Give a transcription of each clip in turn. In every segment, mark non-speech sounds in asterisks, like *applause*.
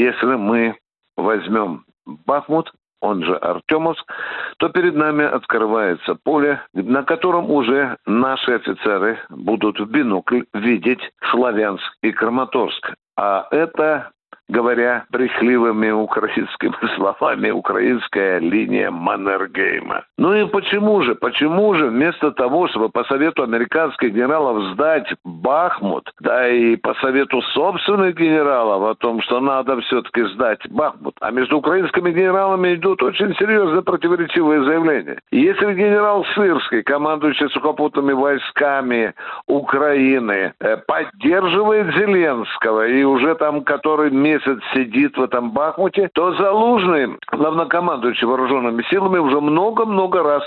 Если мы возьмем Бахмут, он же Артемовск, то перед нами открывается поле, на котором уже наши офицеры будут в бинокль видеть Славянск и Краматорск. А это говоря брехливыми украинскими *laughs* словами, украинская линия Маннергейма. Ну и почему же, почему же вместо того, чтобы по совету американских генералов сдать Бахмут, да и по совету собственных генералов о том, что надо все-таки сдать Бахмут, а между украинскими генералами идут очень серьезные противоречивые заявления. Если генерал Сырский, командующий сухопутными войсками Украины, э, поддерживает Зеленского и уже там который месяц сидит в этом Бахмуте, то Залужный, главнокомандующий вооруженными силами, уже много-много раз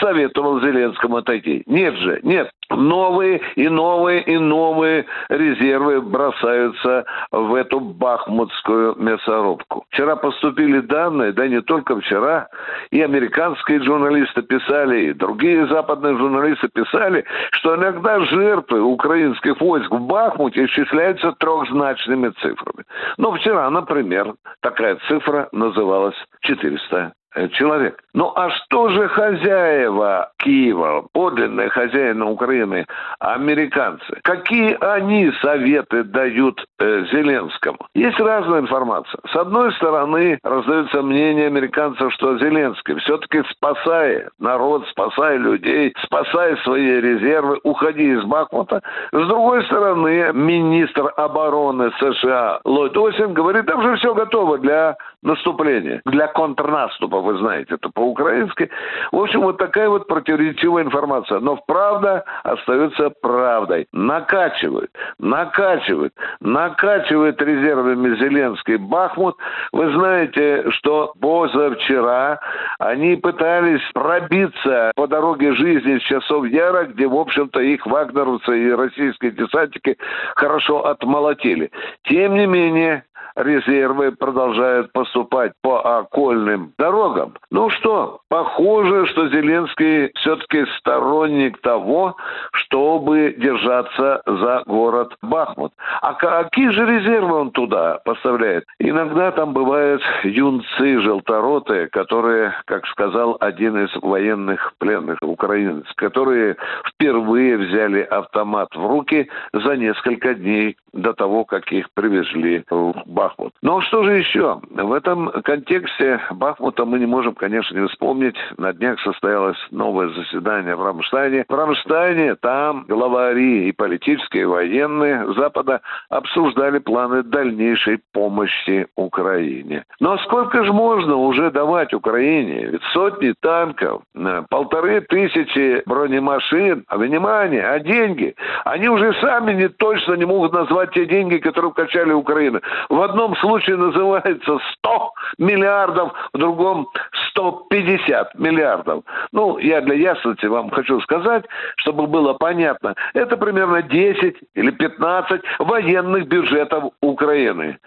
советовал Зеленскому отойти. Нет же, нет новые и новые и новые резервы бросаются в эту бахмутскую мясорубку. Вчера поступили данные, да не только вчера, и американские журналисты писали, и другие западные журналисты писали, что иногда жертвы украинских войск в Бахмуте исчисляются трехзначными цифрами. Но вчера, например, такая цифра называлась 400 Э, человек. Ну а что же хозяева Киева, подлинные хозяины Украины, американцы? Какие они советы дают э, Зеленскому? Есть разная информация. С одной стороны, раздается мнение американцев, что Зеленский все-таки спасая народ, спасая людей, спасая свои резервы, уходи из Бахмута. С другой стороны, министр обороны США Ллойд Осин говорит, там же все готово для наступления, для контрнаступа, вы знаете, это по-украински. В общем, вот такая вот противоречивая информация. Но правда остается правдой. Накачивают, накачивают, накачивает резервами Зеленский Бахмут. Вы знаете, что позавчера они пытались пробиться по дороге жизни с часов Яра, где, в общем-то, их вагнеровцы и российские десантники хорошо отмолотили. Тем не менее, резервы продолжают поступать по окольным дорогам. Ну что, похоже, что Зеленский все-таки сторонник того, чтобы держаться за город Бахмут. А какие же резервы он туда поставляет? Иногда там бывают юнцы желторотые, которые, как сказал один из военных пленных украинец, которые впервые взяли автомат в руки за несколько дней до того, как их привезли в Бахмут. Но что же еще? В этом контексте Бахмута мы не можем, конечно, не вспомнить. На днях состоялось новое заседание в Рамштайне. В Рамштайне там главари и политические, и военные Запада обсуждали планы дальнейшей помощи Украине. Но сколько же можно уже давать Украине? Ведь сотни танков, э, полторы тысячи бронемашин. А внимание, а деньги? Они уже сами не точно не могут назвать те деньги, которые вкачали Украину. В одном случае называется 100 миллиардов, в другом 150 миллиардов. Ну, я для ясности вам хочу сказать, чтобы было понятно, это примерно 10 или 15 военных бюджетов Украины.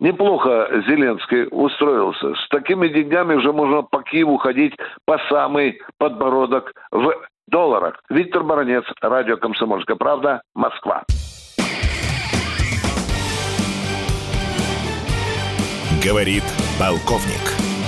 Неплохо Зеленский устроился. С такими деньгами уже можно по Киеву ходить по самый подбородок в долларах. Виктор Баранец, радио «Комсомольская правда», Москва. Говорит полковник.